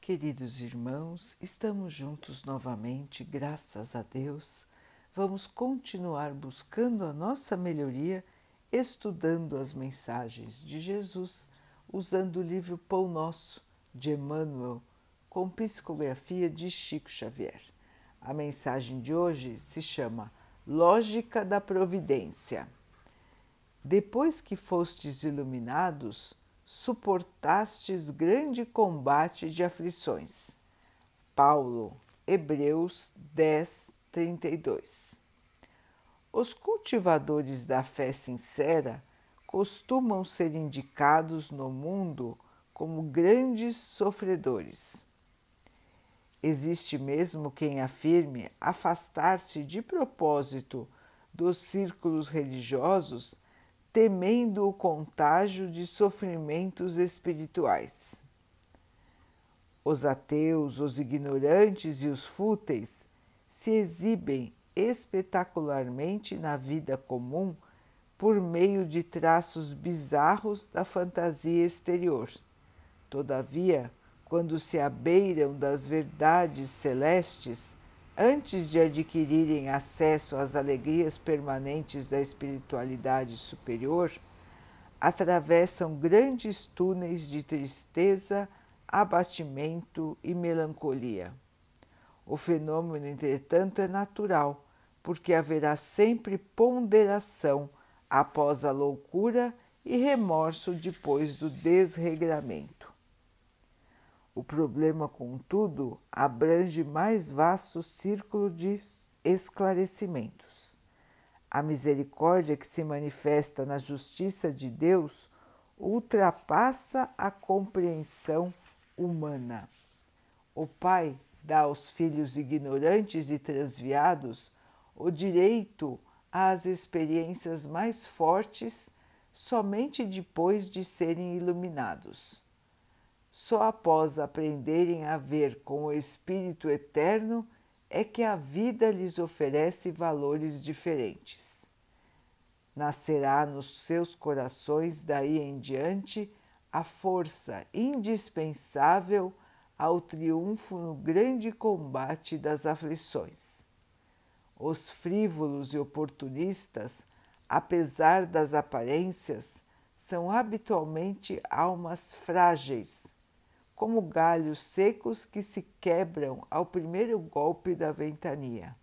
Queridos irmãos, estamos juntos novamente, graças a Deus. Vamos continuar buscando a nossa melhoria, estudando as mensagens de Jesus, usando o livro Pão Nosso de Emmanuel, com psicografia de Chico Xavier. A mensagem de hoje se chama Lógica da Providência. Depois que fostes iluminados, suportastes grande combate de aflições. Paulo, Hebreus 10, 32. Os cultivadores da fé sincera costumam ser indicados no mundo como grandes sofredores. Existe mesmo quem afirme afastar-se de propósito dos círculos religiosos temendo o contágio de sofrimentos espirituais. Os ateus, os ignorantes e os fúteis se exibem espetacularmente na vida comum por meio de traços bizarros da fantasia exterior. Todavia, quando se abeiram das verdades celestes, antes de adquirirem acesso às alegrias permanentes da espiritualidade superior, atravessam grandes túneis de tristeza, abatimento e melancolia. O fenômeno, entretanto, é natural, porque haverá sempre ponderação após a loucura e remorso depois do desregramento. O problema, contudo, abrange mais vasto círculo de esclarecimentos. A misericórdia que se manifesta na justiça de Deus ultrapassa a compreensão humana. O Pai dá aos filhos ignorantes e transviados o direito às experiências mais fortes somente depois de serem iluminados. Só após aprenderem a ver com o Espírito Eterno é que a vida lhes oferece valores diferentes. Nascerá nos seus corações daí em diante a força indispensável ao triunfo no grande combate das aflições. Os frívolos e oportunistas, apesar das aparências, são habitualmente almas frágeis como galhos secos que se quebram ao primeiro golpe da ventania.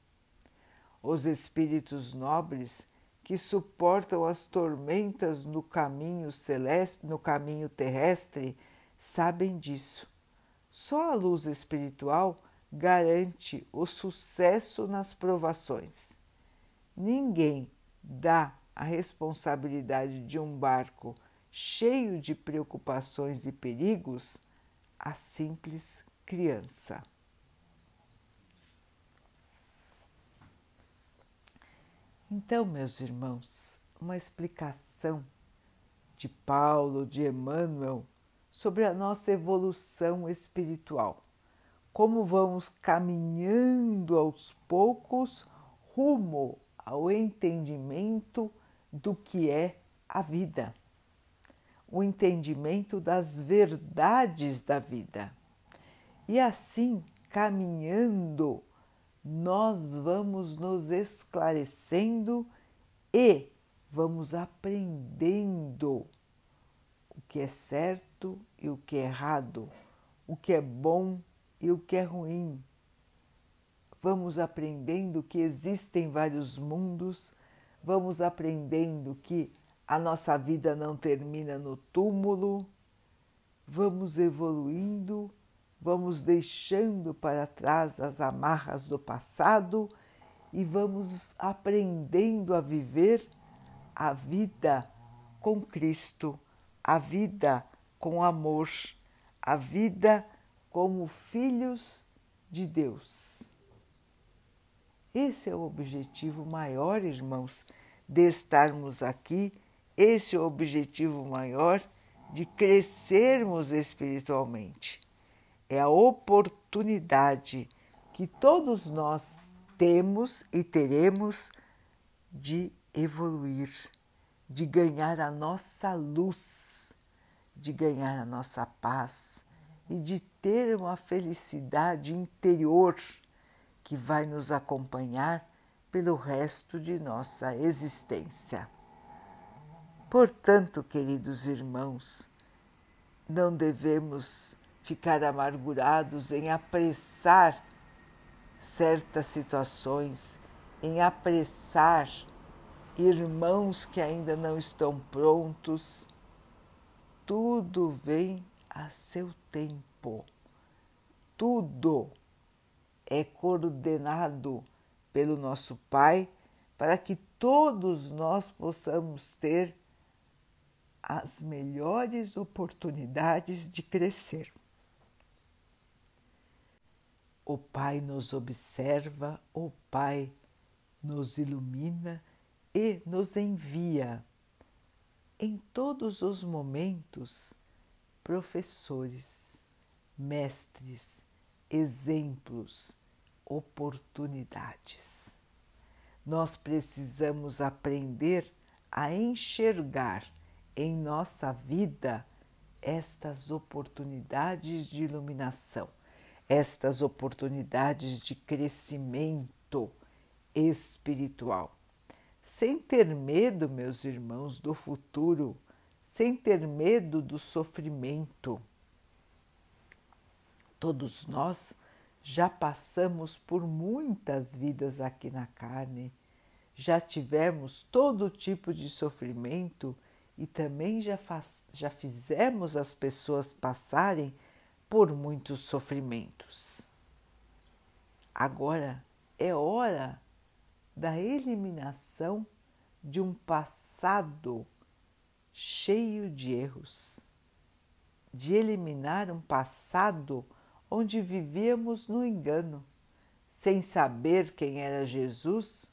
Os espíritos nobres que suportam as tormentas no caminho celeste, no caminho terrestre, sabem disso. Só a luz espiritual garante o sucesso nas provações. Ninguém dá a responsabilidade de um barco cheio de preocupações e perigos a simples criança. Então, meus irmãos, uma explicação de Paulo, de Emmanuel, sobre a nossa evolução espiritual. Como vamos caminhando aos poucos rumo ao entendimento do que é a vida o entendimento das verdades da vida. E assim, caminhando, nós vamos nos esclarecendo e vamos aprendendo o que é certo e o que é errado, o que é bom e o que é ruim. Vamos aprendendo que existem vários mundos, vamos aprendendo que a nossa vida não termina no túmulo, vamos evoluindo, vamos deixando para trás as amarras do passado e vamos aprendendo a viver a vida com Cristo, a vida com amor, a vida como filhos de Deus. Esse é o objetivo maior, irmãos, de estarmos aqui esse objetivo maior de crescermos espiritualmente. É a oportunidade que todos nós temos e teremos de evoluir, de ganhar a nossa luz, de ganhar a nossa paz, e de ter uma felicidade interior que vai nos acompanhar pelo resto de nossa existência. Portanto, queridos irmãos, não devemos ficar amargurados em apressar certas situações, em apressar irmãos que ainda não estão prontos. Tudo vem a seu tempo. Tudo é coordenado pelo nosso Pai para que todos nós possamos ter as melhores oportunidades de crescer. O Pai nos observa, o Pai nos ilumina e nos envia em todos os momentos professores, mestres, exemplos, oportunidades. Nós precisamos aprender a enxergar em nossa vida estas oportunidades de iluminação, estas oportunidades de crescimento espiritual. Sem ter medo, meus irmãos, do futuro, sem ter medo do sofrimento. Todos nós já passamos por muitas vidas aqui na carne, já tivemos todo tipo de sofrimento e também já, faz, já fizemos as pessoas passarem por muitos sofrimentos. Agora é hora da eliminação de um passado cheio de erros, de eliminar um passado onde vivíamos no engano, sem saber quem era Jesus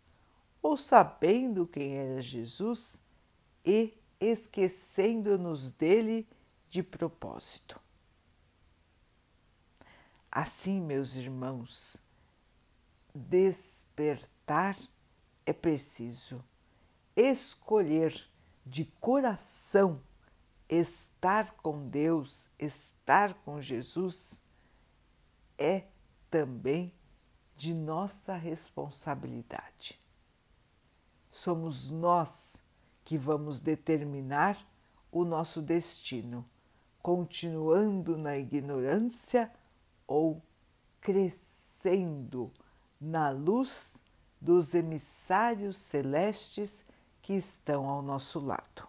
ou sabendo quem era Jesus e esquecendo-nos dele de propósito. Assim, meus irmãos, despertar é preciso escolher de coração estar com Deus, estar com Jesus, é também de nossa responsabilidade. Somos nós que vamos determinar o nosso destino, continuando na ignorância ou crescendo na luz dos emissários celestes que estão ao nosso lado.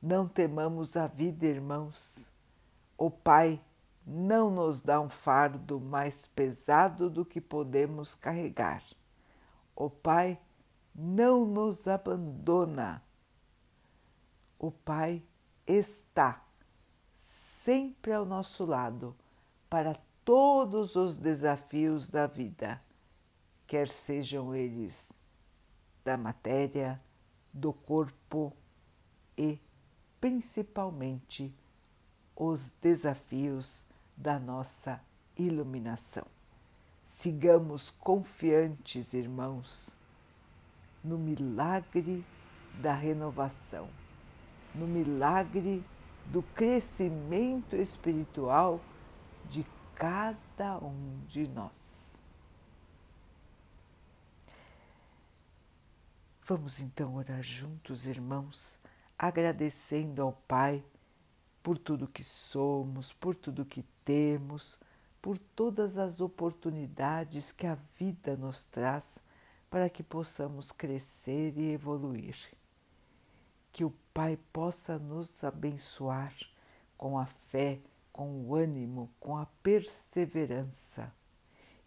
Não temamos a vida, irmãos. O Pai não nos dá um fardo mais pesado do que podemos carregar. O Pai não nos abandona. O Pai está sempre ao nosso lado para todos os desafios da vida, quer sejam eles da matéria, do corpo e principalmente os desafios da nossa iluminação. Sigamos confiantes, irmãos, no milagre da renovação, no milagre do crescimento espiritual de cada um de nós. Vamos então orar juntos, irmãos, agradecendo ao Pai por tudo que somos, por tudo que temos, por todas as oportunidades que a vida nos traz para que possamos crescer e evoluir. Que o Pai possa nos abençoar com a fé, com o ânimo, com a perseverança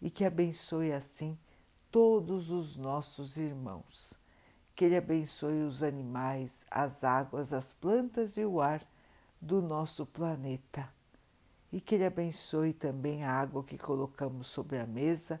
e que abençoe assim todos os nossos irmãos. Que Ele abençoe os animais, as águas, as plantas e o ar do nosso planeta. E que Ele abençoe também a água que colocamos sobre a mesa